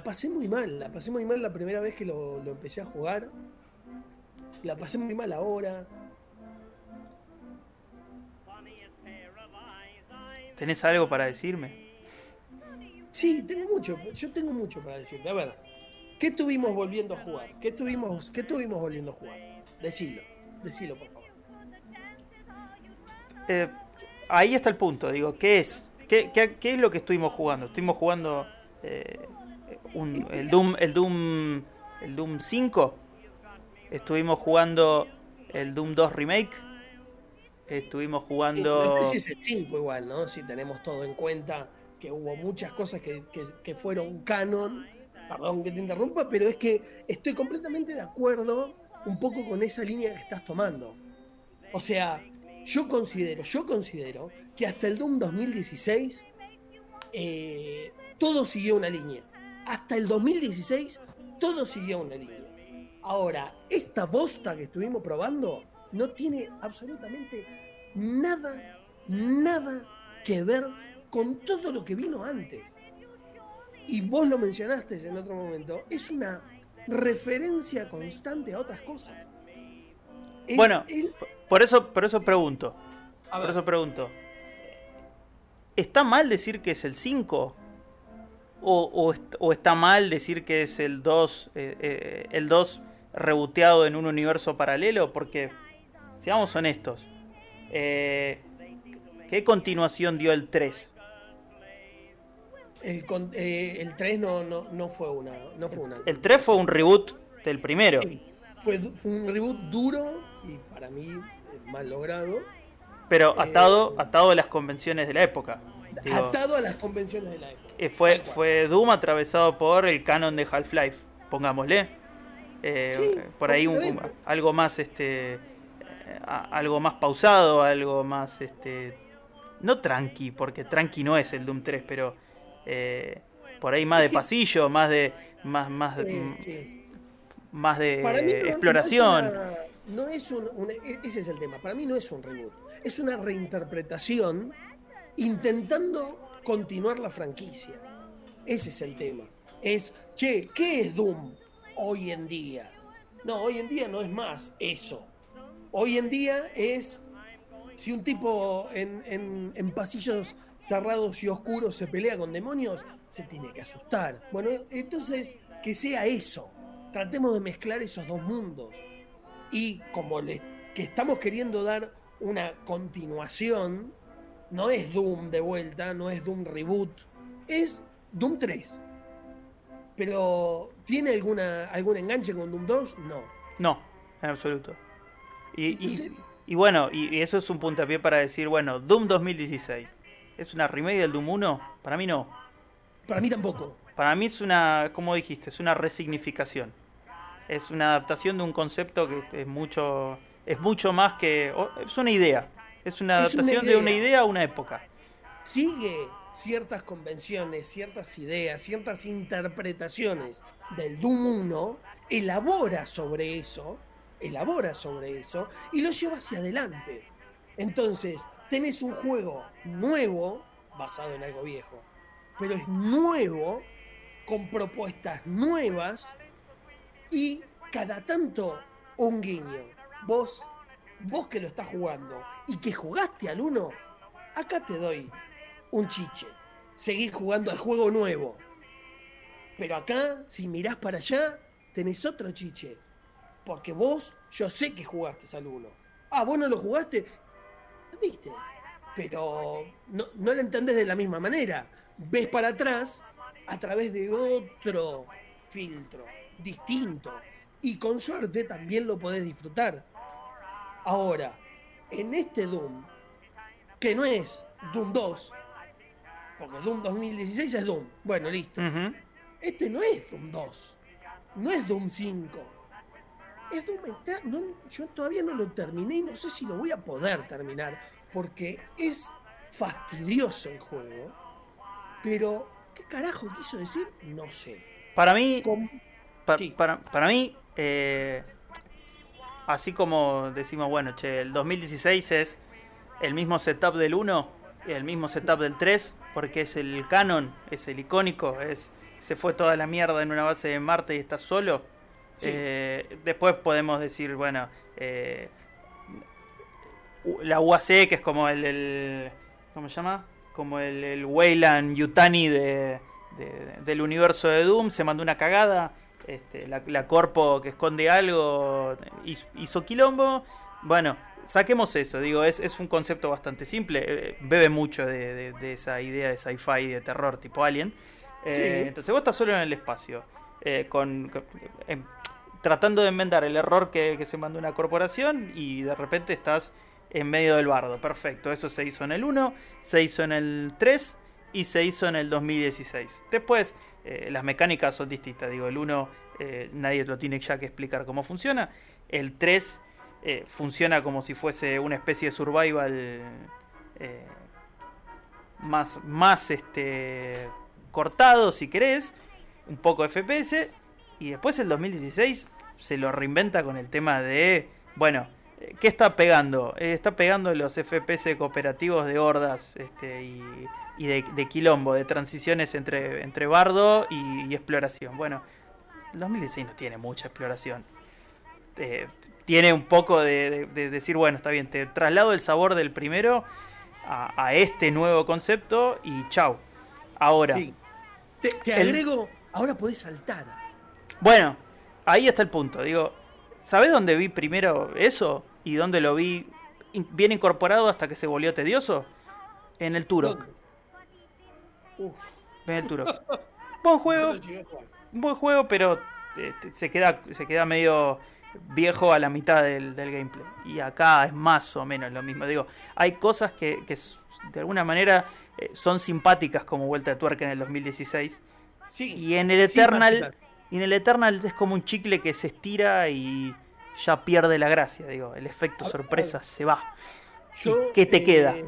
la pasé muy mal, la pasé muy mal la primera vez que lo, lo empecé a jugar. La pasé muy mal ahora. ¿Tenés algo para decirme? Sí, tengo mucho, yo tengo mucho para decirte. A ver, ¿qué estuvimos volviendo a jugar? ¿Qué estuvimos, qué estuvimos volviendo a jugar? Decilo, decilo por favor. Eh, ahí está el punto, digo, ¿qué es? ¿Qué, qué, qué es lo que estuvimos jugando? Estuvimos jugando eh, un- el Doom, el Doom, el Doom 5. Estuvimos jugando el Doom 2 remake. Estuvimos jugando. este sí es el 5 igual, ¿no? Si tenemos todo en cuenta que hubo muchas cosas que, que- que fueron canon. Perdón que te interrumpa, pero es que estoy completamente de acuerdo un poco con esa línea que estás tomando. O sea, yo considero, yo considero que hasta el Doom 2016 eh, todo siguió una línea. Hasta el 2016 todo siguió una línea. Ahora, esta bosta que estuvimos probando no tiene absolutamente nada, nada que ver con todo lo que vino antes. Y vos lo mencionaste en otro momento, es una referencia constante a otras cosas. Es Bueno, el- Por eso, por eso pregunto. a Por ver, eso pregunto. ¿Está mal decir que es el 5? ¿O, o o está mal decir que es el 2, eh, eh, el 2 reboteado en un universo paralelo? Porque, seamos honestos, eh, ¿qué continuación dio el 3? el, eh, el 3 no, no, no fue una. No fue, una El 3 fue un reboot del primero. fue, fue un reboot duro y para mí eh, mal logrado. Pero Eh, atado, atado a las convenciones de la época. Digo, atado a las convenciones de la época. Eh, fue, fue Doom atravesado por el canon de Half-Life, pongámosle. Eh, Sí, por ahí un- algo más este algo más pausado, algo más este no tranqui, porque tranqui no es el Doom 3, pero eh, por ahí más de pasillo, más de más más Sí, mm, sí. más de Para mí no- exploración. No es, una- no es un, un- e- ese es el tema. Para mí no es un reboot. Es una reinterpretación intentando continuar la franquicia. Ese es el tema. Es, che, ¿qué es Doom hoy en día? No, hoy en día no es más eso. Hoy en día es si un tipo en, en- pasillos cerrados y oscuros se pelea con demonios, se tiene que asustar. Bueno, entonces que sea eso. Tratemos de mezclar esos dos mundos. Y como le, que estamos queriendo dar una continuación, no es Doom de vuelta, no es Doom reboot, es Doom 3. Pero ¿tiene alguna, algún enganche con Doom 2? No. No, en absoluto. Y, y- Entonces- y bueno, y, eso es un puntapié para decir, bueno, Doom 2016. ¿Es una remake del Doom 1? Para mí no. Para mí tampoco. Para mí es una, como dijiste, es una resignificación. Es una adaptación de un concepto que es mucho, es mucho más que, es una idea. Es una Es una adaptación de una idea. idea a una época. sigue ciertas convenciones, ciertas ideas, ciertas interpretaciones del Doom 1, elabora sobre eso, elabora sobre eso y lo lleva hacia adelante. Entonces, tenés un juego nuevo, basado en algo viejo, pero es nuevo, con propuestas nuevas y cada tanto un guiño. Vos, vos que lo estás jugando y que jugaste al 1, acá te doy un chiche. Seguís jugando al juego nuevo. Pero acá, si mirás para allá, tenés otro chiche. Porque vos, yo sé que jugaste al 1. Ah, vos no lo jugaste. Viste. Pero no, no lo entendés de la misma manera. Ves para atrás a través de otro filtro, distinto. Y con suerte también lo podés disfrutar. Ahora, en este Doom, que no es Doom 2, porque Doom 2016 es Doom. Bueno, listo. Este no es Doom 2. No es Doom 5. Es Doom no, Yo todavía no lo terminé y no sé si lo voy a poder terminar. Porque es fastidioso el juego. Pero, ¿qué carajo quiso decir? No sé. Para mí, Com- Pa- Sí. para, para mí, eh, así como decimos, bueno, che, el 2016 es el mismo setup del 1, el mismo setup del 3, porque es el canon, es el icónico, es se fue toda la mierda en una base de Marte y está solo. Eh, después podemos decir, bueno, eh, la UAC, que es como el, ¿cómo se llama? Como el, el Weyland Yutani de, del universo de Doom, se mandó una cagada. Este, la, corpo que esconde algo hizo quilombo. Bueno, saquemos eso, digo, es, es un concepto bastante simple, eh, bebe mucho de, esa idea de sci-fi de terror tipo Alien. Eh, entonces vos estás solo en el espacio, eh, con, tratando de enmendar el error que, se mandó una corporación y de repente estás en medio del bardo. Perfecto, eso se hizo en el 1, se hizo en el 3 y se hizo en el 2016. Después, las mecánicas son distintas, digo, el 1 nadie lo tiene ya que explicar cómo funciona, el 3 eh, funciona como si fuese una especie de survival eh, más, más este, cortado, si querés, un poco FPS, y después el 2016 se lo reinventa con el tema de, bueno, eh, ¿qué está pegando? está pegando los FPS cooperativos de hordas este, y, de, quilombo, de transiciones entre, entre bardo y, y exploración. Bueno, el 2016 no tiene mucha exploración eh, tiene un poco de, decir, bueno, está bien, te traslado el sabor del primero a, este nuevo concepto y chau. Ahora. Te, agrego, ahora podés saltar. Bueno, ahí está el punto. Digo, ¿sabés dónde vi primero eso? ¿Y dónde lo vi bien incorporado hasta que se volvió tedioso? En el Turok. En el Turok. buen juego. Buen juego, pero este, se, queda, se queda medio viejo a la mitad del, gameplay. Y acá es más o menos lo mismo. Digo, hay cosas que, de alguna manera eh, son simpáticas como vuelta de tuerca en el 2016. Sí, y en el Eternal. Y en el Eternal es como un chicle que se estira y ya pierde la gracia, digo, el efecto sorpresa se va. ¿Qué te queda? Eh,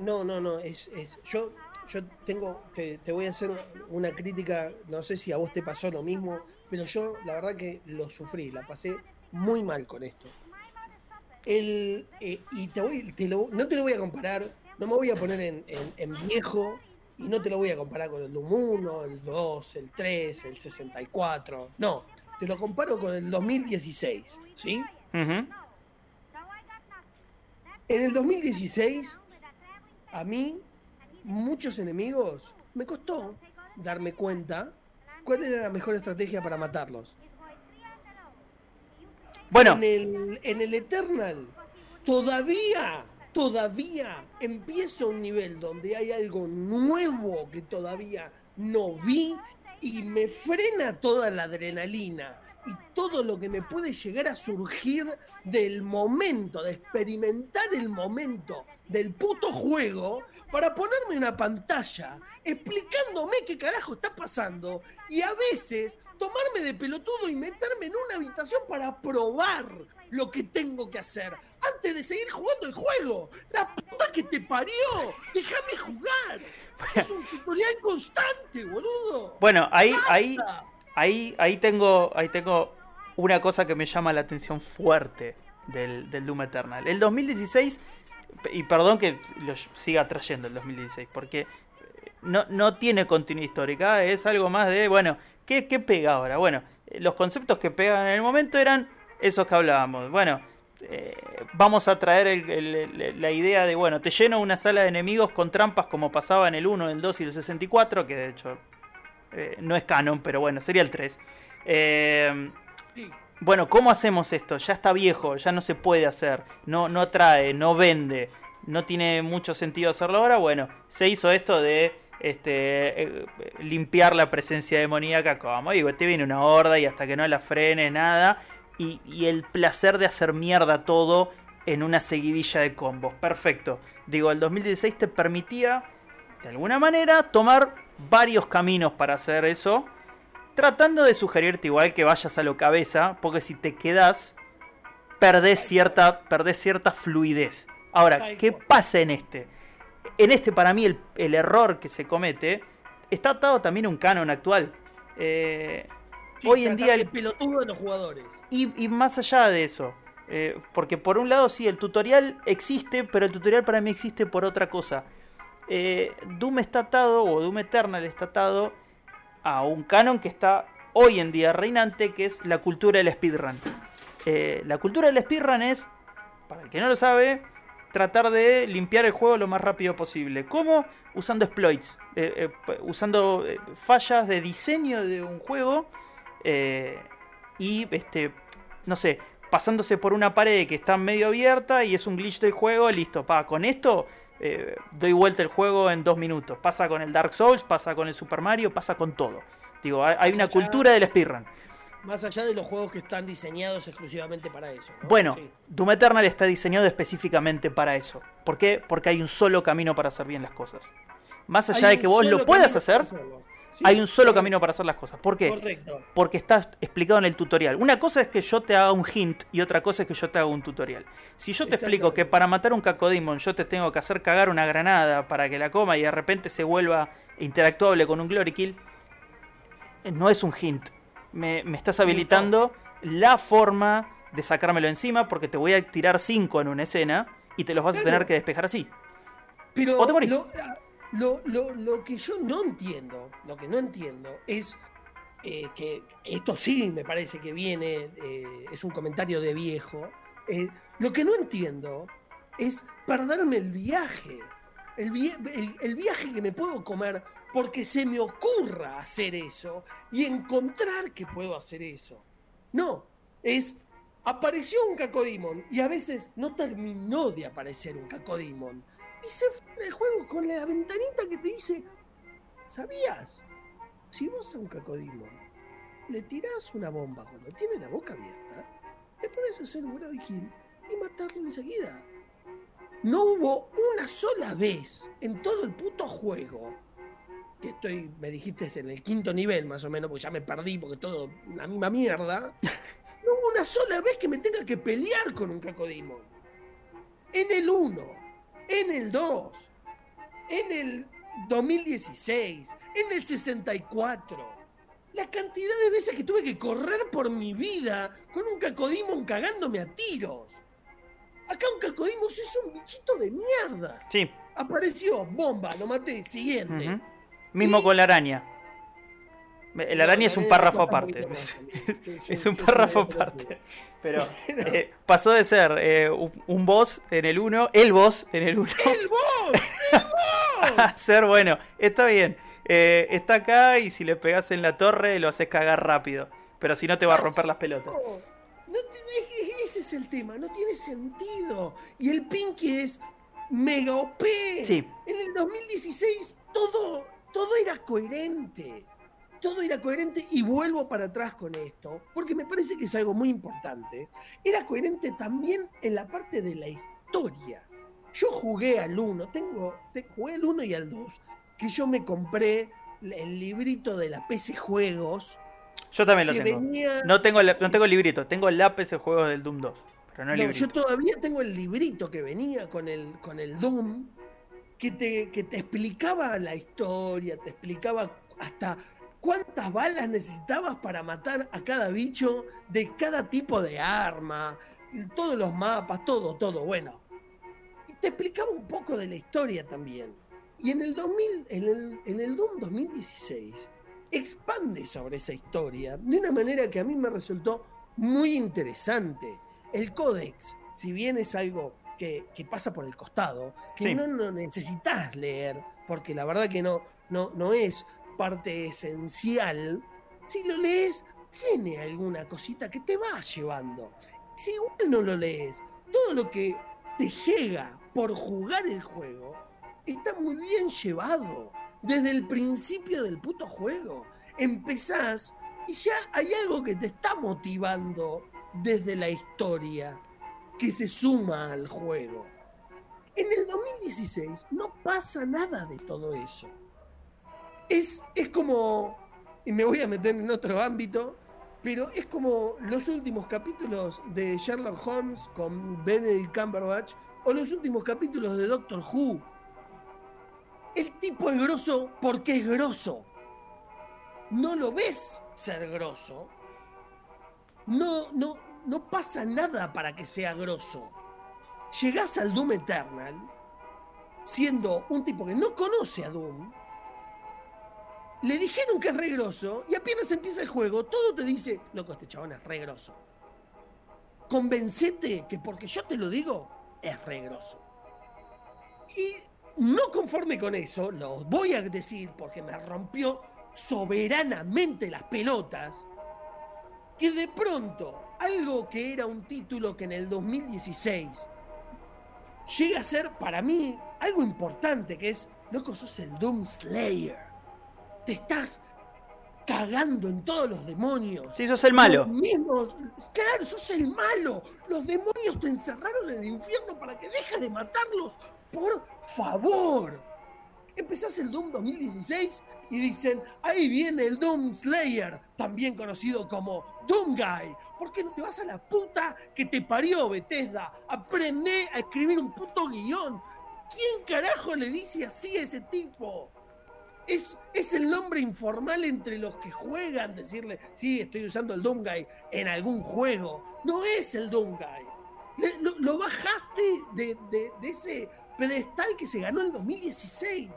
no, no, no, es, es, yo, yo tengo, te, te, voy a hacer una crítica, no sé si a vos te pasó lo mismo, pero yo la verdad que lo sufrí, la pasé muy mal con esto. El, eh, y te voy, no te lo voy a comparar, no me voy a poner en, viejo y no te lo voy a comparar con el Doom 1, el 2, el 3, el 64. No, te lo comparo con el 2016, ¿sí? En el 2016, a mí, muchos enemigos, me costó darme cuenta ¿Cuál era la mejor estrategia para matarlos? Bueno. En el, en el Eternal, todavía, todavía empiezo un nivel donde hay algo nuevo que todavía no vi y me frena toda la adrenalina y todo lo que me puede llegar a surgir del momento, de experimentar el momento del puto juego para ponerme una pantalla explicándome qué carajo está pasando y a veces tomarme de pelotudo y meterme en una habitación para probar lo que tengo que hacer antes de seguir jugando el juego. La puta que te parió, déjame jugar. Es un tutorial constante, boludo. Bueno, ahí, ahí, ahí, ahí tengo, ahí tengo una cosa que me llama la atención fuerte del, del Doom Eternal. El 2016 y perdón que lo siga trayendo el 2016, porque no, no tiene continuidad histórica, es algo más de, bueno, ¿qué, pega ahora? Bueno, los conceptos que pegan en el momento eran esos que hablábamos. Bueno, eh, vamos a traer la idea de, bueno, te lleno una sala de enemigos con trampas como pasaba en el 1, el 2 y el 64, que de hecho eh, no es canon, pero bueno, sería el 3. Eh, bueno, ¿cómo hacemos esto? Ya está viejo, ya no se puede hacer, no, no atrae, no vende, no tiene mucho sentido hacerlo ahora. Bueno, se hizo esto de este, limpiar la presencia demoníaca, como digo, te viene una horda y hasta que no la frene, nada. Y, y el placer de hacer mierda todo en una seguidilla de combos. Perfecto. Digo, el 2016 te permitía, de alguna manera, tomar varios caminos para hacer eso tratando de sugerirte igual que vayas a lo cabeza, porque si te quedas, perdés cierta, perdés cierta fluidez. Ahora, ¿qué pasa en este? En este, para mí, el, error que se comete está atado también a un canon actual. Eh, hoy en día. El pelotudo de los jugadores. Y, más allá de eso. Eh, porque por un lado, sí, el tutorial existe, pero el tutorial para mí existe por otra cosa. Eh, Doom está atado, o Doom Eternal está atado a un canon que está hoy en día reinante, que es la cultura del speedrun. Eh, la cultura del speedrun es, para el que no lo sabe, tratar de limpiar el juego lo más rápido posible. ¿Cómo? Usando exploits, usando fallas de diseño de un juego y, este, no sé, pasándose por una pared que está medio abierta y es un glitch del juego, listo, pa, con esto doy vuelta el juego en dos minutos. Pasa con el Dark Souls, pasa con el Super Mario, pasa con todo. Digo, hay, una cultura del speedrun. Más allá de los juegos que están diseñados exclusivamente para eso. Bueno, Doom Eternal está diseñado específicamente para eso. ¿Por qué? Porque hay un solo camino para hacer bien las cosas. Más allá de que vos lo puedas hacer, hay un solo camino para hacer las cosas. ¿Por qué? Correcto. Porque está explicado en el tutorial. Una cosa es que yo te haga un hint y otra cosa es que yo te haga un tutorial. Si yo te explico que para matar un cacodemon yo te tengo que hacer cagar una granada para que la coma y de repente se vuelva interactuable con un glory kill, no es un hint me, estás habilitando la forma de sacármelo encima porque te voy a tirar 5 en una escena y te los vas a tener que despejar así. Pero Lo, lo, que yo no entiendo, lo que no entiendo es eh, que esto sí me parece que viene, eh, es un comentario de viejo. Eh, lo que no entiendo es perderme el viaje. El, el viaje que me puedo comer porque se me ocurra hacer eso y encontrar que puedo hacer eso. No, es apareció un cacodimon y a veces no terminó de aparecer un cacodimon. Y se fue el juego con la ventanita que te dice, ¿sabías? Si vos a un cacodimon le tirás una bomba cuando tiene la boca abierta, le podés hacer un gravigil y matarlo enseguida. No hubo una sola vez en todo el puto juego que estoy, me dijiste, es en el quinto nivel más o menos, porque ya me perdí, porque todo la misma mierda. No hubo una sola vez que me tenga que pelear con un cacodimon. En el 1, en el 2, en el 2016, en el 64. La cantidad de veces que tuve que correr por mi vida con un cacodimon cagándome a tiros. Acá un cacodimon es un bichito de mierda. Sí. Apareció, bomba, lo maté, siguiente. Mismo con la araña. El araña es un párrafo aparte. es un párrafo aparte. Pero eh, pasó de ser eh, un, boss en el 1, el boss en el 1. ¡El boss! ¡El boss! a ser bueno. Está bien. Eh, está acá y si le pegas en la torre lo haces cagar rápido. Pero si no te va a romper las pelotas. No ese es el tema, no tiene sentido. Y el Pinky es mega OP. Sí. En el 2016 todo todo era coherente. Todo era coherente y vuelvo para atrás con esto, porque me parece que es algo muy importante. Era coherente también en la parte de la historia. Yo jugué al 1, tengo, jugué al 1 y al 2, que yo me compré el librito de la PC Juegos. Yo también lo tengo. No, tengo no tengo el librito, tengo la PC Juegos del Doom 2. Pero no el. Yo todavía tengo el librito que venía con el, con el Doom que te, explicaba la historia, te explicaba hasta cuántas balas necesitabas para matar a cada bicho de cada tipo de arma, todos los mapas, todo, todo, bueno. Y te explicaba un poco de la historia también. Y en el 2000, en el, en el Doom 2016, expande sobre esa historia de una manera que a mí me resultó muy interesante. El códex, si bien es algo que, pasa por el costado, que no, necesitas leer, porque la verdad que no, no, no es parte esencial. Si lo lees, tiene alguna cosita que te va llevando. Si uno no lo lees, todo lo que te llega por jugar el juego está muy bien llevado. Desde el principio del puto juego. Empezás y ya hay algo que te está motivando desde la historia que se suma al juego. En el 2016 no pasa nada de todo eso. Es, es como, y me voy a meter en otro ámbito, pero es como los últimos capítulos de Sherlock Holmes con Benedict Cumberbatch o los últimos capítulos de Doctor Who. El tipo es grosso porque es grosso. No lo ves ser grosso. No, no, no pasa nada para que sea grosso. Llegás al Doom Eternal siendo un tipo que no conoce a Doom le dijeron que es regroso y apenas empieza el juego, todo te dice, loco, este chabón es regroso. Convencete que porque yo te lo digo, es regroso. Y no conforme con eso, lo voy a decir porque me rompió soberanamente las pelotas, que de pronto algo que era un título que en el 2016 llega a ser para mí algo importante, que es, loco, sos el Doom Slayer. Te estás cagando en todos los demonios. Sí, sos el malo. Los mismos, claro, sos el malo. Los demonios te encerraron en el infierno para que dejes de matarlos. Por favor. Empezás el Doom 2016 y dicen, ahí viene el Doom Slayer, también conocido como Doom Guy. ¿Por qué no te vas a la puta que te parió Bethesda? Aprende a escribir un puto guion. ¿Quién carajo le dice así a ese tipo? Es, es, el nombre informal entre los que juegan, decirle, sí, estoy usando el Doom Guy en algún juego. No es el Doom Guy. Lo, bajaste de, de, ese pedestal que se ganó en 2016.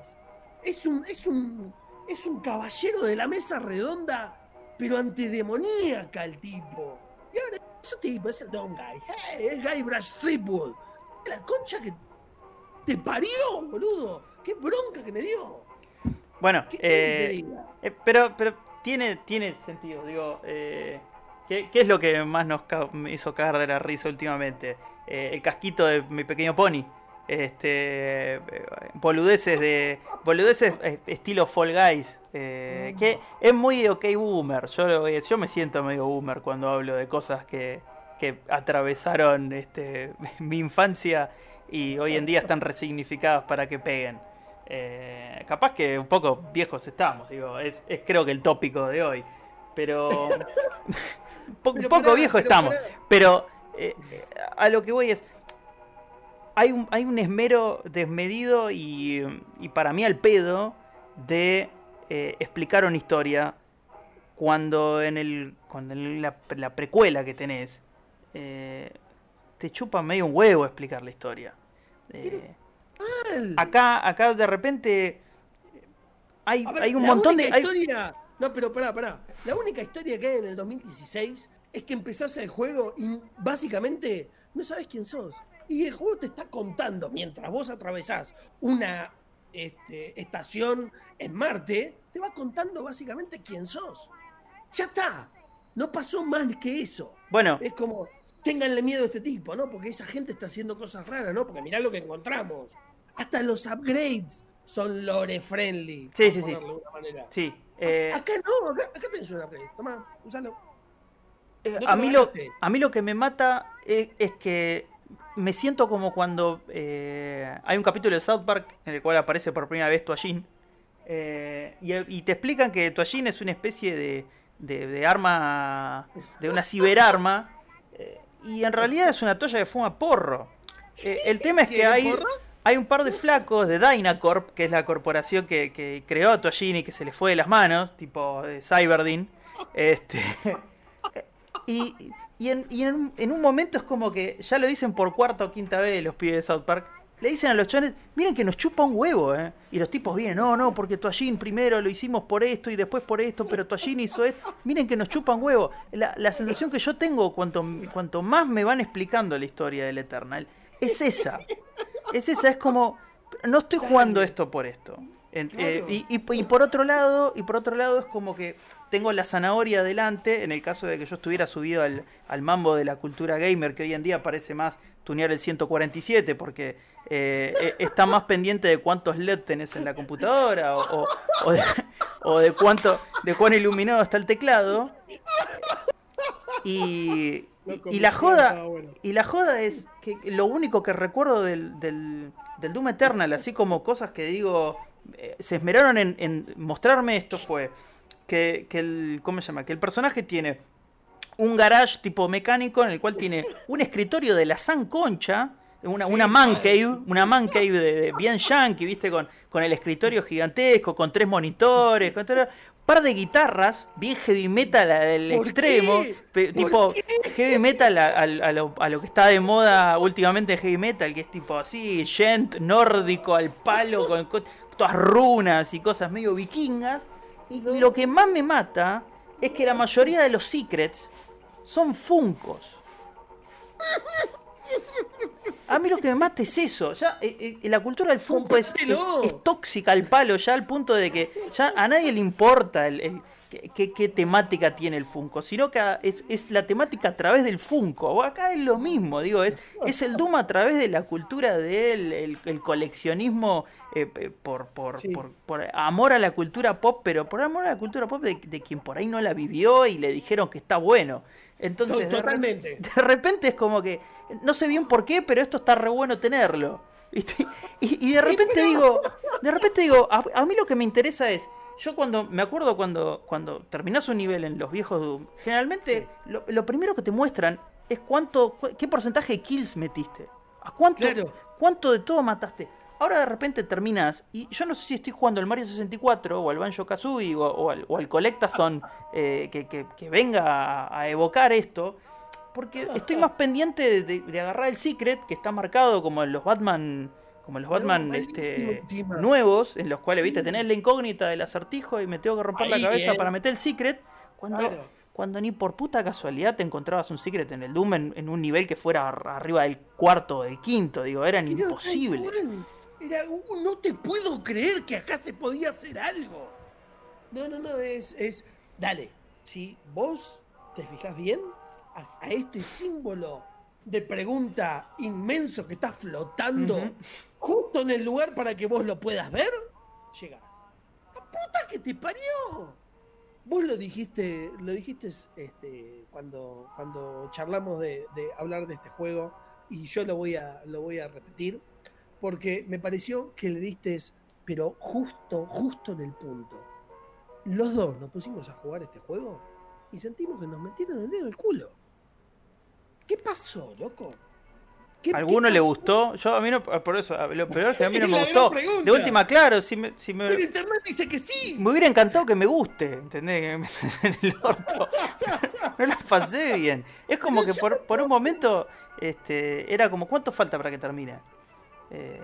Es un, es un, es un caballero de la mesa redonda, pero antidemoníaca el tipo. Y ahora ese tipo es el Don Guy. Hey, es Guy Brush Threepwood. La concha que te parió, boludo. Qué bronca que me dio. Bueno, eh, eh, pero, pero tiene, tiene sentido. Digo, eh, ¿qué, ¿qué, es lo que más nos hizo cagar de la risa últimamente? Eh, el casquito de mi pequeño pony este boludeces de boludeces estilo Fall Guys eh, que es muy ok boomer yo yo me siento medio boomer cuando hablo de cosas que, que atravesaron este mi infancia y hoy en día están resignificadas para que peguen eh, capaz que un poco viejos estamos digo es, es creo que el tópico de hoy pero un poco viejo estamos pero a lo que voy es hay un, hay un esmero desmedido y, y para mí al pedo de eh, explicar una historia cuando en el con la, la, precuela que tenés eh, te chupa medio un huevo explicar la historia. Eh, acá, acá de repente hay, ver, hay un montón de... Historia... No, pero pará, pará. La única historia que hay en el 2016 es que empezás el juego y básicamente no sabes quién sos. Y el juego te está contando, mientras vos atravesás una este, estación en Marte, te va contando básicamente quién sos. Ya está. No pasó más que eso. Bueno. Es como, ténganle miedo a este tipo, ¿no? Porque esa gente está haciendo cosas raras, ¿no? Porque mirá lo que encontramos. Hasta los upgrades son lore friendly. Sí, sí, sí. Sí. Eh... Acá no, acá, acá tenés un upgrade. Tomá, úsalo. Eh, no a, mí lo, a mí lo que me mata es, es que me siento como cuando eh, hay un capítulo de South Park en el cual aparece por primera vez Toallín. Eh, y, y, te explican que Toallín es una especie de, de, de arma, de una ciberarma. Eh, y en realidad es una toalla que fuma porro. El tema es que hay, hay un par de flacos de Dynacorp, que es la corporación que, creó a y que se le fue de las manos, tipo Cyberdin. Este, y en, un momento es como que ya lo dicen por cuarta o quinta vez los pibes de South Park. Le dicen a los chones, miren que nos chupa un huevo, ¿eh? Y los tipos vienen, no, no, porque Toallín primero lo hicimos por esto y después por esto, pero Toallín hizo esto. Miren que nos chupan huevo. La, la sensación que yo tengo cuanto, cuanto más me van explicando la historia del Eternal es esa. Es esa, es como, no estoy jugando esto por esto. Eh, y, y, y, por otro lado, y por otro lado es como que tengo la zanahoria adelante, en el caso de que yo estuviera subido al, al mambo de la cultura gamer, que hoy en día parece más tunear el 147, porque eh, e, está más pendiente de cuántos LED tenés en la computadora, o, o, o, de, o de, cuánto, de cuán iluminado está el teclado. Y, y, la joda y la joda es que lo único que recuerdo del, del, del Doom Eternal, así como cosas que digo, eh, se esmeraron en, en, mostrarme esto fue que, que, el ¿cómo se llama? que el personaje tiene un garage tipo mecánico en el cual tiene un escritorio de la San Concha una, una man cave, una man cave de, de bien yankee, viste, con, con el escritorio gigantesco, con tres monitores, con todo, par de guitarras, bien heavy metal al extremo, pe, tipo heavy metal a, a, a, lo, a, lo, que está de moda últimamente heavy metal, que es tipo así, gent nórdico al palo, con, con todas runas y cosas medio vikingas. Y, y lo que más me mata es que la mayoría de los secrets son funcos. A mí lo que me mata es eso. Ya, eh, eh, la cultura del Funko es, es- tóxica al palo, ya al punto de que ya a nadie le importa el, el- qué, temática tiene el Funko, sino que es, es la temática a través del Funko. Acá es lo mismo, digo, es, es el Doom a través de la cultura del el, el coleccionismo eh, por, por, Sí. por, por amor a la cultura pop, pero por amor a la cultura pop de, de quien por ahí no la vivió y le dijeron que está bueno. Entonces, Totalmente. de repente es como que no sé bien por qué, pero esto está re bueno tenerlo. Y, y de repente digo, de repente digo, a, a mí lo que me interesa es, yo cuando me acuerdo cuando cuando terminás un nivel en los viejos Doom, generalmente lo, lo primero que te muestran es cuánto cu- qué porcentaje de kills metiste. ¿A cuánto Claro. cuánto de todo mataste? Ahora de repente terminas, y yo no sé si estoy jugando al Mario 64 o al Banjo Kazooie o, o al, o al Collectathon eh, que, que- que venga a, a evocar esto, porque estoy más pendiente de, de- de agarrar el Secret, que está marcado como en los Batman, como los Batman este, encima. nuevos, en los cuales, viste, tenés la incógnita del acertijo y me tengo que romper la cabeza para meter el Secret, cuando, Claro. cuando ni por puta casualidad te encontrabas un Secret en el Doom en, en un nivel que fuera ar- arriba del cuarto o del quinto, digo, eran Era imposibles. Era, "Uh, no te puedo creer que acá se podía hacer algo. No, no, no, es, es. Dale, si vos te fijas bien a, a este símbolo de pregunta inmenso que está flotando. Justo en el lugar para que vos lo puedas ver, llegás. ¡La puta que te parió! Vos lo dijiste, lo dijiste este, cuando, cuando charlamos de, hablar de este juego, y yo lo voy a, lo voy a repetir, porque me pareció que le diste, pero justo, justo en el punto. Los dos nos pusimos a jugar este juego y sentimos que nos metieron el dedo en el culo. ¿Qué pasó, loco? ¿Qué- ¿A qué alguno le gustó? Yo a mí no, por eso, lo peor es que a mí no me gustó. pregunta. De última, claro, si me, si me, Pero internet dice que sí. me hubiera encantado que me guste, ¿entendés? Que me metan en el orto. No la pasé bien. Es como que por, por un momento este, era como, ¿cuánto falta para que termine? Eh,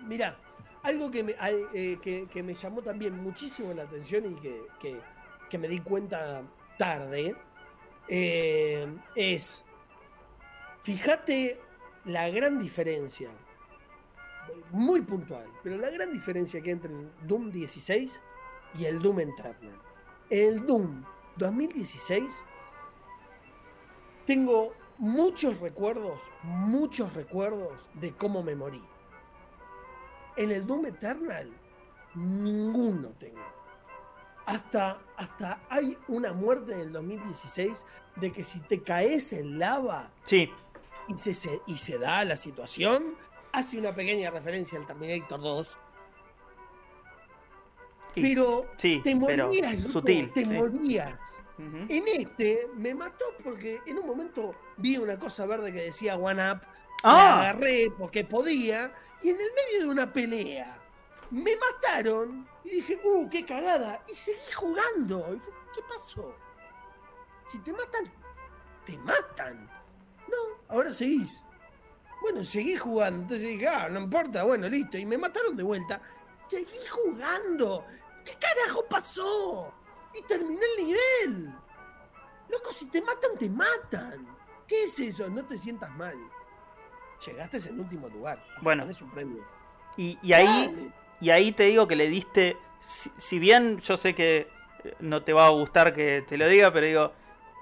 Mirá, algo que me, eh, que, que me llamó también muchísimo la atención y que, que- que me di cuenta tarde eh, es, fíjate la gran diferencia, muy puntual, pero la gran diferencia que hay entre el Doom 16 y el Doom Eternal. El Doom 2016 tengo muchos recuerdos, muchos recuerdos de cómo me morí. En el Doom Eternal, ninguno tengo. Hasta, hasta hay una muerte en el 2016 de que si te caes en lava sí, y se, se- y se da la situación, hace una pequeña referencia al Terminator 2. y- Pero sí, te morías, sutil. te morías. Ujú. En este me mató porque en un momento vi una cosa verde que decía One Up. Ah. La agarré porque podía. Y en el medio de una pelea me mataron. Y dije, ¡uh, qué cagada! Y seguí jugando. Y fue, ¿Qué pasó? Si te matan, te matan. No, ahora seguís. Bueno, seguí jugando. Entonces dije, ah, no importa, bueno, listo. Y me mataron de vuelta. Seguí jugando. ¿Qué carajo pasó? Y terminé el nivel. Loco, si te matan, te matan. ¿Qué es eso? No te sientas mal. Llegaste en último lugar. Bueno. Tenés un premio. Y, y ahí, Dale. y ahí te digo que le diste, si, si bien yo sé que no te va a gustar que te lo diga, pero digo,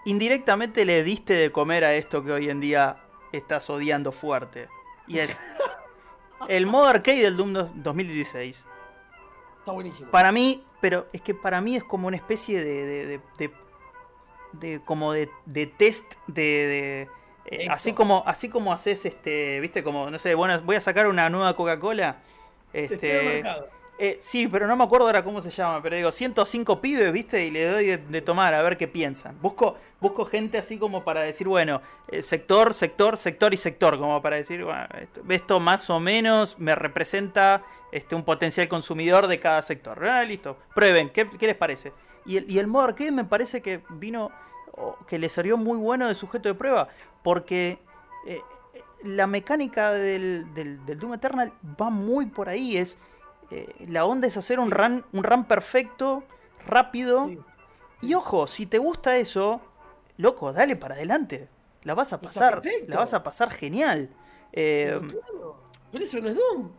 indirectamente le diste de comer a esto que hoy en día estás odiando fuerte. Y es el modo arcade del Doom dos- 2016. Está buenísimo. Para mí, pero es que para mí es como una especie de. de, de- de- como de, de test de. eh, así como así como haces este viste como no sé bueno voy a sacar una nueva Coca Cola Te estoy este. Eh, sí pero no me acuerdo ahora cómo se llama pero digo 105 pibes viste y le doy de, tomar a ver qué piensan. Busco busco gente así como para decir bueno eh, sector sector sector y sector como para decir bueno, esto, más o menos me representa este un potencial consumidor de cada sector ah, listo prueben qué, les parece y el, y el modo arcade me parece que vino o que le salió muy bueno de sujeto de prueba porque eh, la mecánica del, del Doom Eternal va muy por ahí. Es, eh, la onda es hacer un run, un run perfecto, rápido. Y ojo, si te gusta eso, loco, dale para adelante. La vas a pasar, la vas a pasar genial. Eh, pero, eso no es Doom.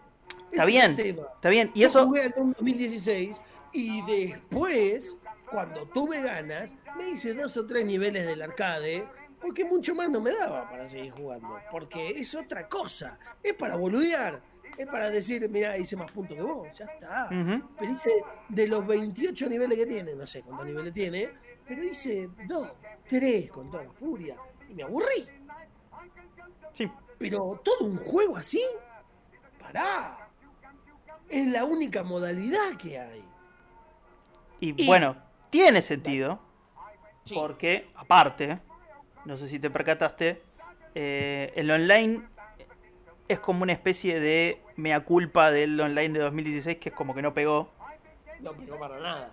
Está bien, está bien. Y eso. Jugué al Doom 2016 y después, cuando tuve ganas, me hice dos o tres niveles del arcade porque mucho más no me daba para seguir jugando. Porque es otra cosa. Es para boludear. Es para decir, mira, hice más puntos que vos. Ya está. Pero hice de los 28 niveles que tiene, no sé cuántos niveles tiene, pero hice dos, tres con toda la furia. Y me aburrí. Sí. Pero todo un juego así, pará. Es la única modalidad que hay. Y, bueno, tiene sentido. Porque, aparte, no sé si te percataste, eh, el online es como una especie de mea culpa del online de 2016 que es como que no pegó. No pegó para nada.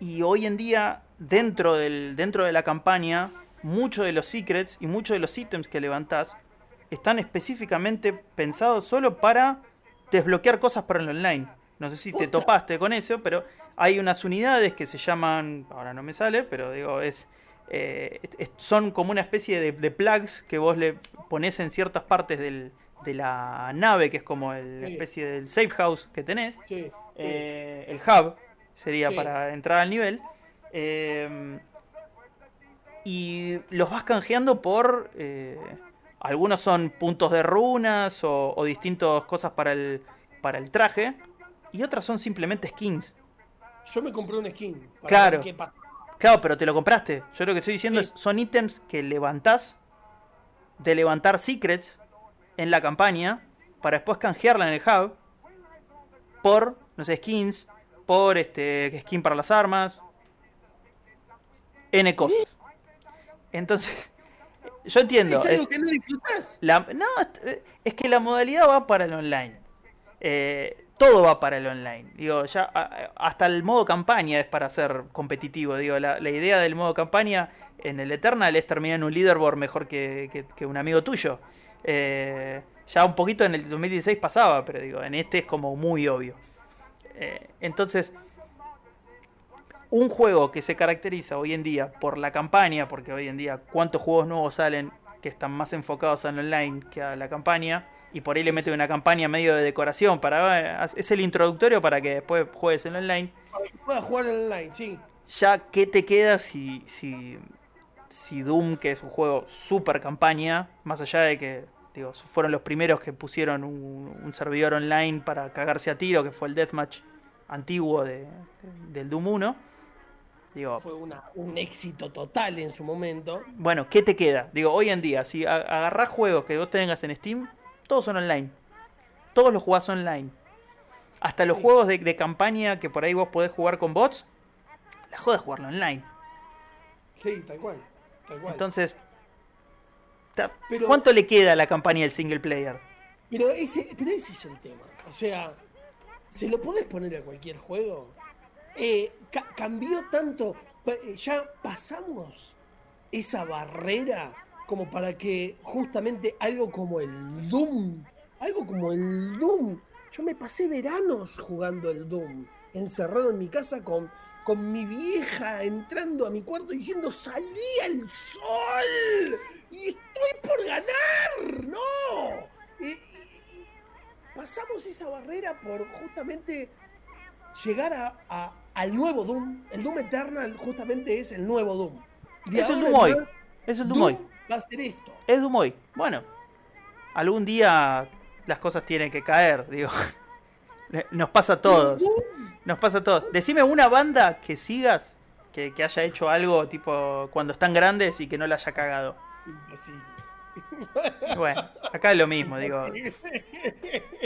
Y hoy en día, dentro, del, dentro de la campaña, muchos de los secrets y muchos de los ítems que levantás están específicamente pensados solo para desbloquear cosas para el online. No sé si te topaste con eso, pero hay unas unidades que se llaman, ahora no me sale, pero digo, es eh, son como una especie de, plugs que vos le pones en ciertas partes de la nave, que es como la especie del safe house que tenés. Eh, el hub sería para entrar al nivel. Eh, y los vas canjeando por... algunos son puntos de runas o, o distintas cosas para el, para el traje. Y otras son simplemente skins. Yo me compré un skin. claro. Claro, pero te lo compraste. Yo lo que estoy diciendo es, son ítems que levantás de levantar secrets en la campaña para después canjearla en el hub por, no sé, skins, por este skin para las armas, N cosas. Entonces, yo entiendo. ¿Es algo que no disfrutás? no, es que la modalidad va para el online. Eh, todo va para el online. Digo, ya hasta el modo campaña es para ser competitivo. Digo, la, idea del modo campaña en el Eternal es terminar en un leaderboard mejor que, un amigo tuyo. Eh, ya un poquito en el 2016 pasaba, pero digo, en este es como muy obvio. Eh, entonces, un juego que se caracteriza hoy en día por la campaña, porque hoy en día cuántos juegos nuevos salen que están más enfocados en online que a la campaña, y por ahí le mete una campaña medio de decoración para es el introductorio para que después juegues en online. Para que puedas jugar en online, sí. Ya, ¿qué te queda si, si, si Doom, que es un juego super campaña, más allá de que digo, fueron los primeros que pusieron un, servidor online para cagarse a tiro, que fue el Deathmatch antiguo de, del Doom 1? Digo, fue un éxito total en su momento. Bueno, ¿qué te queda? Digo, hoy en día, si agarrás juegos que vos tengas en Steam, todos son online. Todos los jugás online. Hasta los juegos de, campaña que por ahí vos podés jugar con bots, la joda es jugarlo online. Sí, tal cual. Entonces, ¿cuánto le queda a la campaña del single player? Pero ese, pero ese es el tema. O sea, ¿se lo podés poner a cualquier juego? Eh, cambió tanto. Eh, ya pasamos esa barrera como para que justamente algo como el Doom, algo como el Doom, yo me pasé veranos jugando el Doom, encerrado en mi casa con, con mi vieja entrando a mi cuarto diciendo salía el sol y estoy por ganar, no. pasamos esa barrera por justamente llegar a, al nuevo Doom. El Doom Eternal justamente es el nuevo Doom. es el Doom hoy. Es el Doom hoy va a ser esto. Es Dumoy. Bueno, algún día las cosas tienen que caer, digo. Nos pasa a todos. Nos pasa a todos. Decime una banda que sigas que, haya hecho algo tipo cuando están grandes y que no la haya cagado. Bueno, acá es lo mismo, digo.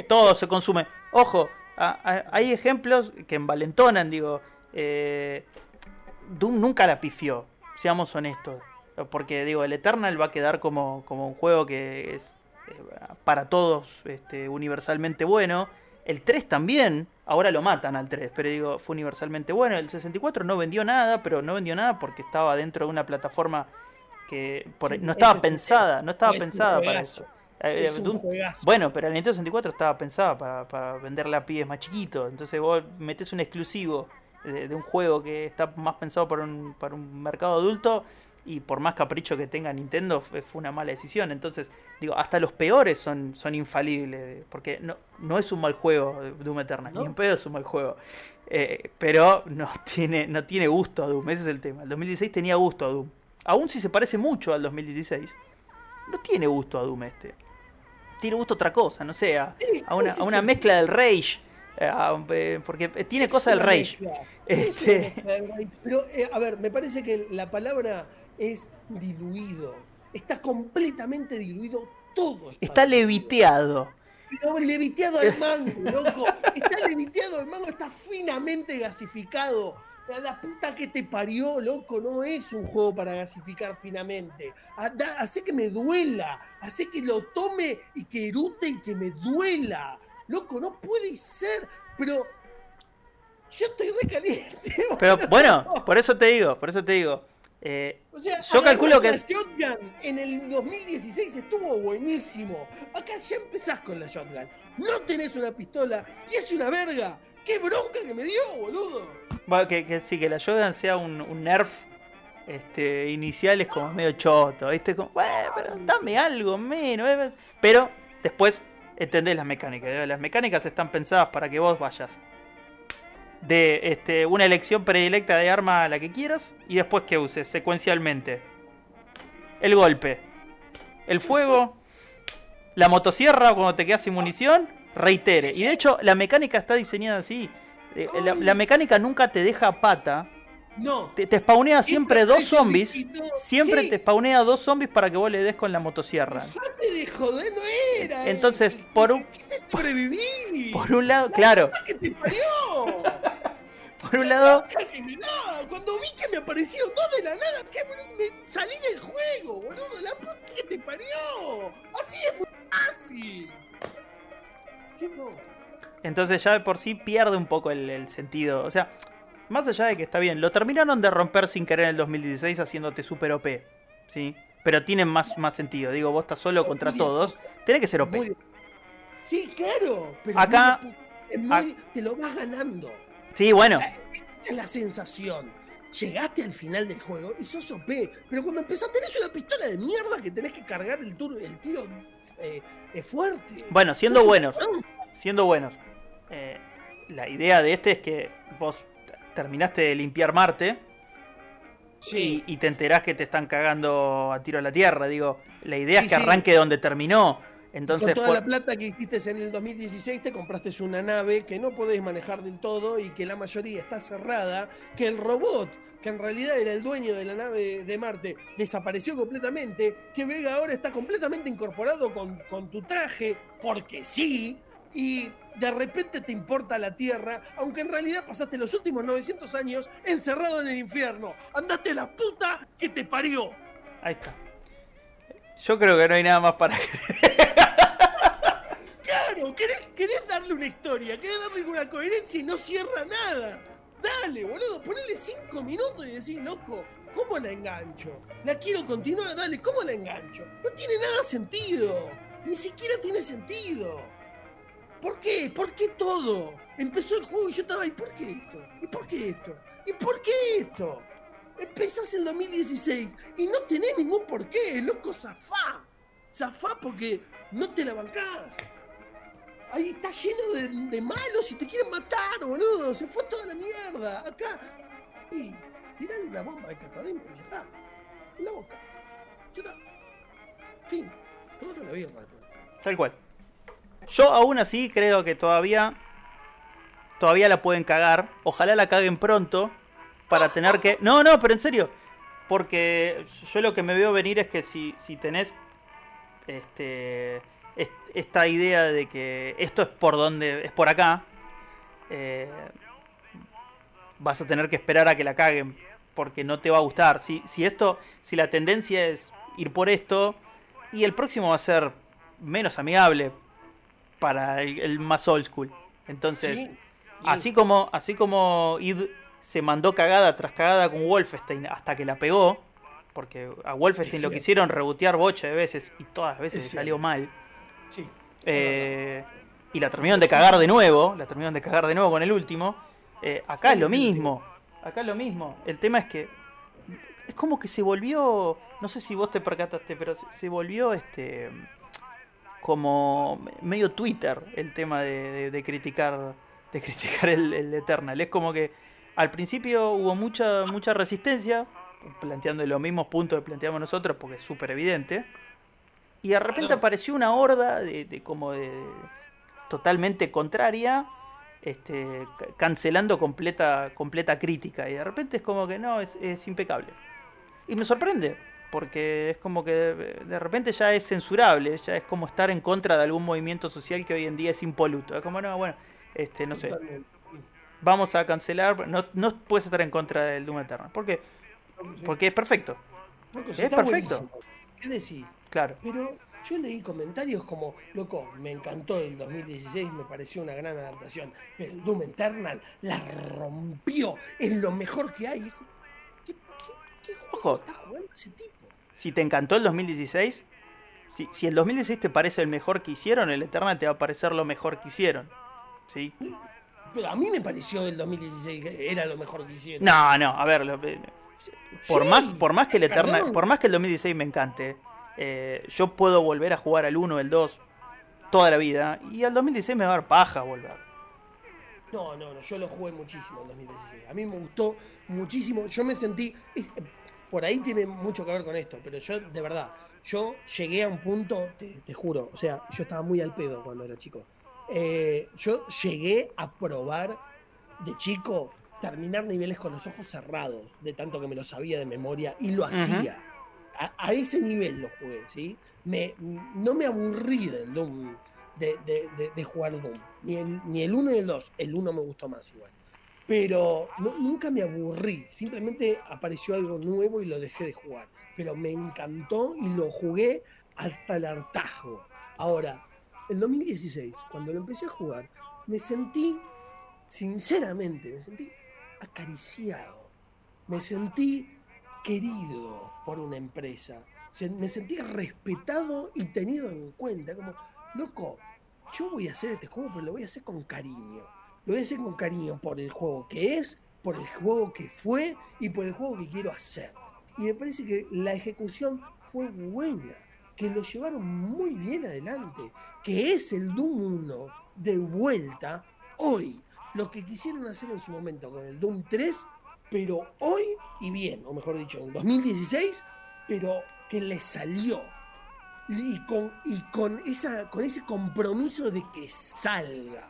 Todo se consume. Ojo, hay ejemplos que envalentonan, digo. Eh, Doom nunca la pifió, seamos honestos. Porque digo, el Eternal va a quedar como, como un juego que es eh, para todos este, universalmente bueno. El 3 también, ahora lo matan al 3, pero digo, fue universalmente bueno. El 64 no vendió nada, pero no vendió nada porque estaba dentro de una plataforma que no estaba pensada, no estaba pensada para eso. Eh, bueno, pero el Nintendo 64 estaba pensada para, para venderle a pibes más chiquitos. Entonces vos metes un exclusivo de, un juego que está más pensado para un, para un mercado adulto y por más capricho que tenga Nintendo fue, una mala decisión. Entonces, digo, hasta los peores son, son infalibles, porque no, no es un mal juego Doom Eternal, ni un pedo es un mal juego. Eh, pero no tiene, no tiene gusto a Doom, ese es el tema. El 2016 tenía gusto a Doom. Aún si se parece mucho al 2016, no tiene gusto a Doom este. Tiene gusto a otra cosa, no sé, a, una, a una mezcla del Rage. Eh, eh, porque tiene cosas del Rage. Este... Pero, a ver, me parece que la palabra es diluido. Está completamente diluido todo. Está leviteado. Pero leviteado al mango, loco. Está leviteado al mango, está finamente gasificado. La puta que te parió, loco, no es un juego para gasificar finamente. Hace que me duela, hace que lo tome y que erute y que me duela. Loco, no puede ser, pero yo estoy recaliente. Pero bueno, por eso te digo, por eso te digo. Eh, yo calculo que. Shotgun en el 2016 estuvo buenísimo. Acá ya empezás con la Shotgun. No tenés una pistola y es una verga. ¡Qué bronca que me dio, boludo! que, sí, que la Shotgun sea un, nerf este, inicial es como medio choto. ¿viste? Como, pero dame algo menos. Eh". Pero después entendés las mecánicas. Las mecánicas están pensadas para que vos vayas de este, una elección predilecta de arma a la que quieras y después que uses secuencialmente. El golpe, el fuego, la motosierra cuando te quedas sin munición, reitere. Y de hecho la mecánica está diseñada así. Eh, la, mecánica nunca te deja pata. No. Te, spawnea siempre dos zombies. Siempre te spawnea dos zombies para que vos le des con la motosierra. de joder, no era. Entonces, por un. Por un lado, claro. Por un lado. Cuando vi que me aparecieron dos de la nada, que me salí del juego, boludo. La puta que te parió. Así es muy fácil. ¿Qué no? Entonces ya de por sí pierde un poco el, sentido. O sea, más allá de que está bien, lo terminaron de romper sin querer en el 2016 haciéndote super OP. ¿Sí? Pero tiene más, más sentido. Digo, vos estás solo contra todos. Tiene que ser OP. Sí, claro. Pero Acá. te lo vas ganando. Sí, bueno. Esa es la sensación. Llegaste al final del juego y sos OP, pero cuando empezás tenés una pistola de mierda que tenés que cargar el, el tiro eh, fuerte. Bueno, siendo buenos, siendo buenos. Eh, la idea de este es que vos terminaste de limpiar Marte sí. y, te enterás que te están cagando a tiro a la Tierra. Digo, la idea es que arranque donde terminó. Entonces, con toda la plata que hiciste en el 2016 te compraste una nave que no podés manejar del todo y que la mayoría está cerrada, que el robot, que en realidad era el dueño de la nave de Marte, desapareció completamente, que Vega ahora está completamente incorporado con, con tu traje, porque sí, y de repente te importa la Tierra, aunque en realidad pasaste los últimos 900 años encerrado en el infierno. Andate la puta que te parió. Ahí está. Yo creo que no hay nada más para Claro, querés, darle una historia, querés darle una coherencia y no cierra nada. Dale, boludo, ponele cinco minutos y decís, loco, ¿cómo la engancho? La quiero continuar, dale, ¿cómo la engancho? No tiene nada sentido. Ni siquiera tiene sentido. ¿Por qué? ¿Por qué todo? Empezó el juego y yo estaba, ¿y por qué esto? ¿Y por qué esto? ¿Y por qué esto? Empezás en 2016 y no tenés ningún porqué, loco, zafá. Zafá porque no te la bancás. Ahí está lleno de, malos y te quieren matar, boludo. Se fue toda la mierda. Acá. Y tirale una bomba de cacademo y ya está. Loca. Ya está. Fin. Tómate una birra después. Tal cual. Yo aún así creo que todavía. Todavía la pueden cagar. Ojalá la caguen pronto para tener que... No, no, pero en serio. Porque yo lo que me veo venir es que si, si tenés este, esta idea de que esto es por donde es por acá, eh, vas a tener que esperar a que la caguen porque no te va a gustar. Si, si esto, si la tendencia es ir por esto y el próximo va a ser menos amigable para el, más old school. Entonces, así como así como id se mandó cagada tras cagada con Wolfenstein hasta que la pegó, porque a Wolfenstein lo quisieron rebotear bocha de veces y todas las veces salió mal. Sí. Eh, y la terminaron de cagar de nuevo, la terminaron de cagar de nuevo con el último. Eh, acá es lo mismo. Acá es lo mismo. El tema es que es como que se volvió, no sé si vos te percataste, pero se, volvió este como medio Twitter el tema de, criticar de criticar el, el, Eternal. Es como que al principio hubo mucha mucha resistencia planteando los mismos puntos que planteamos nosotros porque es súper evidente. Y de repente apareció una horda de, como de totalmente contraria, este, cancelando completa, completa crítica. Y de repente es como que no, es, es impecable. Y me sorprende, porque es como que de repente ya es censurable, ya es como estar en contra de algún movimiento social que hoy en día es impoluto. Es como, no, bueno, este, no sé, vamos a cancelar, no, no puedes estar en contra del Doom Eternal. ¿Por qué? Porque es perfecto. es perfecto. ¿Qué decís? Claro. Pero yo leí comentarios como, loco, me encantó el 2016, me pareció una gran adaptación. Pero el Doom Eternal la rompió, es lo mejor que hay. ¿Qué, qué, Ojo, está jugando ese tipo? Si te encantó el 2016, si, si el 2016 te parece el mejor que hicieron, el Eternal te va a parecer lo mejor que hicieron. ¿Sí? Pero a mí me pareció el 2016 que era lo mejor que hicieron. No, no, a ver, por, más, por más que el Eternal, por más que el 2016 me encante, eh, yo puedo volver a jugar al 1, el 2 toda la vida y al 2016 me va a dar paja volver. No, no, no, yo lo jugué muchísimo en 2016. A mí me gustó muchísimo. Yo me sentí. Por ahí tiene mucho que ver con esto, pero yo, de verdad, yo llegué a un punto, te, juro, o sea, yo estaba muy al pedo cuando era chico. Eh, yo llegué a probar de chico terminar niveles con los ojos cerrados, de tanto que me lo sabía de memoria y lo hacía. A, ese nivel lo jugué, ¿sí? Me, no me aburrí del Doom, de, de, jugar Doom, ni el, ni el 1 ni el 2. El 1 me gustó más igual. Pero nunca me aburrí, simplemente apareció algo nuevo y lo dejé de jugar. Pero me encantó y lo jugué hasta el hartazgo. Ahora, en 2016, cuando lo empecé a jugar, me sentí, sinceramente, me sentí acariciado, me sentí querido por una empresa, me sentí respetado y tenido en cuenta, como, loco, yo voy a hacer este juego, pero lo voy a hacer con cariño. Lo voy a hacer con cariño por el juego que es, por el juego que fue y por el juego que quiero hacer. Y me parece que la ejecución fue buena, que lo llevaron muy bien adelante, que es el Doom 1 de vuelta hoy lo que quisieron hacer en su momento con el Doom 3, pero hoy y bien, o mejor dicho, en 2016, pero que le salió. Y con, ese compromiso de que salga.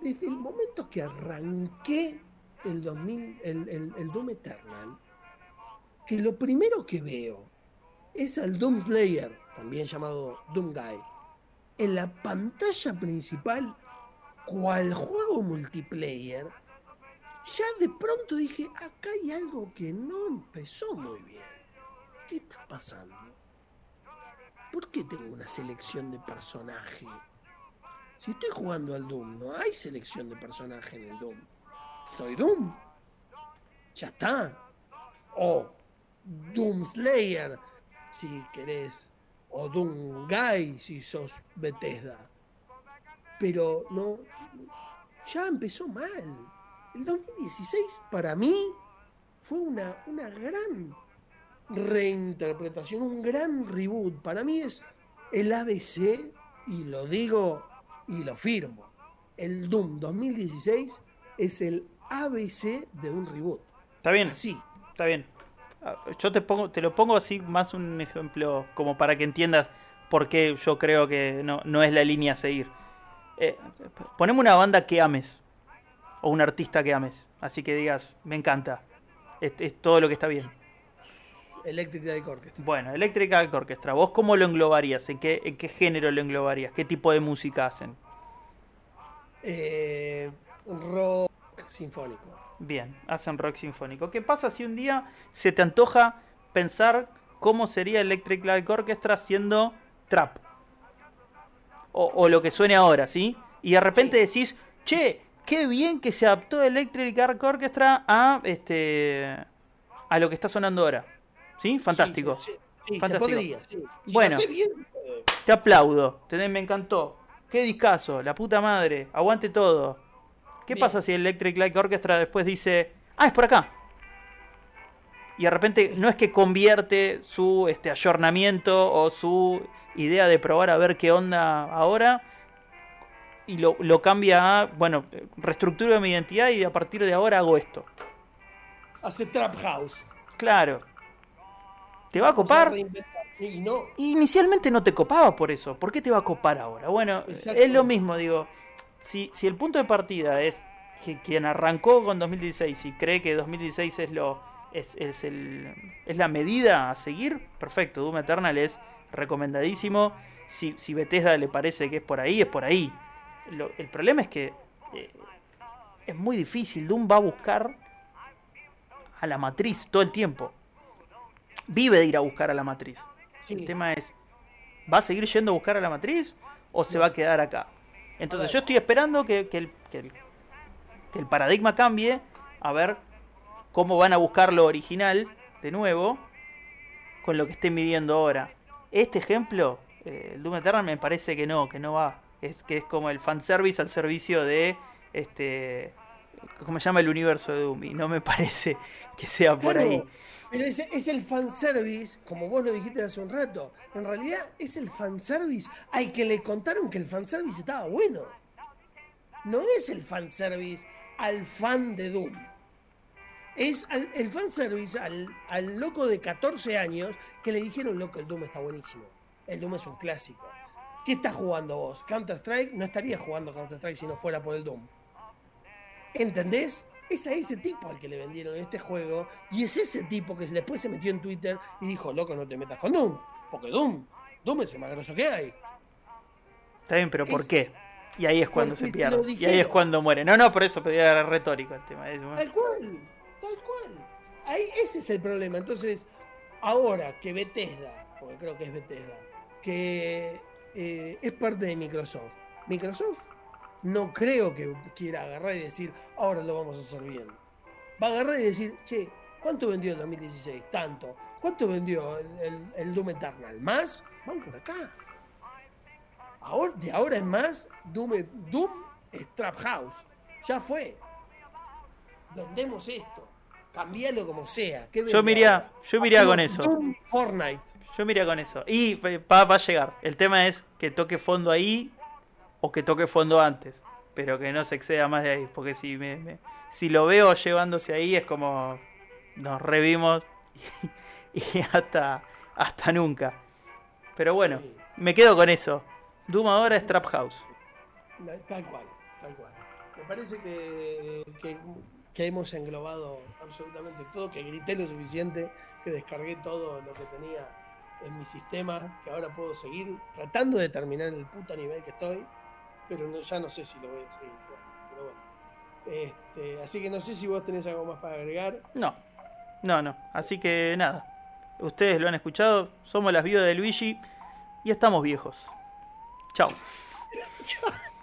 Desde el momento que arranqué el, 2000, el, Doom Eternal, que lo primero que veo es al Doom Slayer, también llamado Doom Guy, en la pantalla principal cual juego multiplayer, ya de pronto dije, acá hay algo que no empezó muy bien. ¿Qué está pasando? ¿Por qué tengo una selección de personaje? Si estoy jugando al Doom, no hay selección de personaje en el Doom. Soy Doom. Ya está. O Doom Slayer, si querés. O Doom Guy, si sos Bethesda pero no, ya empezó mal. El 2016 para mí fue una, una gran reinterpretación, un gran reboot. Para mí es el ABC, y lo digo y lo firmo. El Doom 2016 es el ABC de un reboot. Está bien. Sí. Está bien. Ah, yo te pongo, te lo pongo así más un ejemplo como para que entiendas por qué yo creo que no, no es la línea a seguir. Eh, poneme una banda que ames. O un artista que ames. Así que digas, me encanta. Es, todo lo que está bien. Electric Light Orchestra. Bueno, Electric Light Orchestra. ¿Vos cómo lo englobarías? ¿En qué, ¿En qué género lo englobarías? ¿Qué tipo de música hacen? Eh, rock sinfónico. Bien, hacen rock sinfónico. ¿Qué pasa si un día se te antoja pensar cómo sería Electric Light Orchestra siendo trap? o, lo que suene ahora, ¿sí? Y de repente decís, che, qué bien que se adaptó Electric Arc Orchestra a este a lo que está sonando ahora. ¿Sí? Fantástico. Sí, Fantástico. bueno, te aplaudo. me encantó. Qué discazo, la puta madre. Aguante todo. ¿Qué Bien. pasa si Electric Light Orchestra después dice, ah, es por acá? Y de repente no es que convierte su este, ayornamiento o su idea de probar a ver qué onda ahora y lo, lo cambia a, bueno, reestructuro mi identidad y a partir de ahora hago esto. Hace Trap House. Claro. ¿Te va a copar? Y no. Inicialmente no te copaba por eso. ¿Por qué te va a copar ahora? Bueno, es lo mismo, digo. Si, si el punto de partida es que quien arrancó con 2016 y cree que 2016 es lo es, es el, es la medida a seguir, perfecto. Doom Eternal es recomendadísimo. Si, si Bethesda le parece que es por ahí, es por ahí. Lo- el problema es que eh, es muy difícil. Doom va a buscar a la matriz todo el tiempo. Vive de ir a buscar a la matriz. Sí. El tema es, ¿va a seguir yendo a buscar a la matriz o se va a quedar acá? Entonces yo estoy esperando que, que el, que el- que el paradigma cambie, a ver cómo van a buscar lo original de nuevo con lo que estén midiendo ahora. Este ejemplo, eh, el Doom Eternal me parece que no, que no va. Es que es como el fanservice al servicio de este ¿cómo se llama el universo de Doom? Y no me parece que sea por Claro, ahí. Pero es, es el fanservice, como vos lo dijiste hace un rato. En realidad es el fanservice al que le contaron que el fanservice estaba bueno. No es el fanservice al fan de Doom. Es al- el fanservice al, al loco de 14 años que le dijeron, loco, el Doom está buenísimo. El Doom es un clásico. ¿Qué estás jugando vos? Counter-Strike no estaría jugando Counter-Strike si no fuera por el Doom. ¿Entendés? Es a ese tipo al que le vendieron este juego y es ese tipo que después se metió en Twitter y dijo, loco, no te metas con Doom, porque Doom, Doom es el más grosso que hay. Está bien, pero ¿por Es- qué? Y ahí es cuando porque se pierde. Y ahí es cuando muere. No, no, por eso pedía retórico el tema. Tal cual, tal cual. Ahí ese es el problema. Entonces, ahora que Bethesda, porque creo que es Bethesda, que eh, es parte de Microsoft, Microsoft no creo que quiera agarrar y decir, ahora lo vamos a hacer bien. Va a agarrar y decir, che, ¿cuánto vendió en 2016? Tanto. ¿Cuánto vendió el, el- el Doom Eternal? ¿Más? Vamos por acá. Ahora, de ahora en más, Doom, es- Doom es Trap House. Ya fue. Vendemos esto. Cambialo como sea. ¿Qué Yo vendo me iría, ahora? yo me iría con eso. Doom, Fortnite. Yo me iría con eso. Y eh, va, va a llegar. El tema es que toque fondo ahí o que toque fondo antes. Pero que no se exceda más de ahí. Porque si, me, me- si lo veo llevándose ahí es como nos revimos y, hasta, hasta nunca. Pero bueno, me quedo con eso. Doom ahora es Trap House. Tal cual, tal cual. Me parece que, que, que hemos englobado absolutamente todo, que grité lo suficiente, que descargué todo lo que tenía en mi sistema, que ahora puedo seguir tratando de terminar el puto nivel que estoy, pero no- ya no sé si lo voy a seguir. pero bueno. Este, así que no sé si vos tenés algo más para agregar. No, no, no. Así que nada. Ustedes lo han escuchado. Somos las viudas de Luigi y estamos viejos. Chao.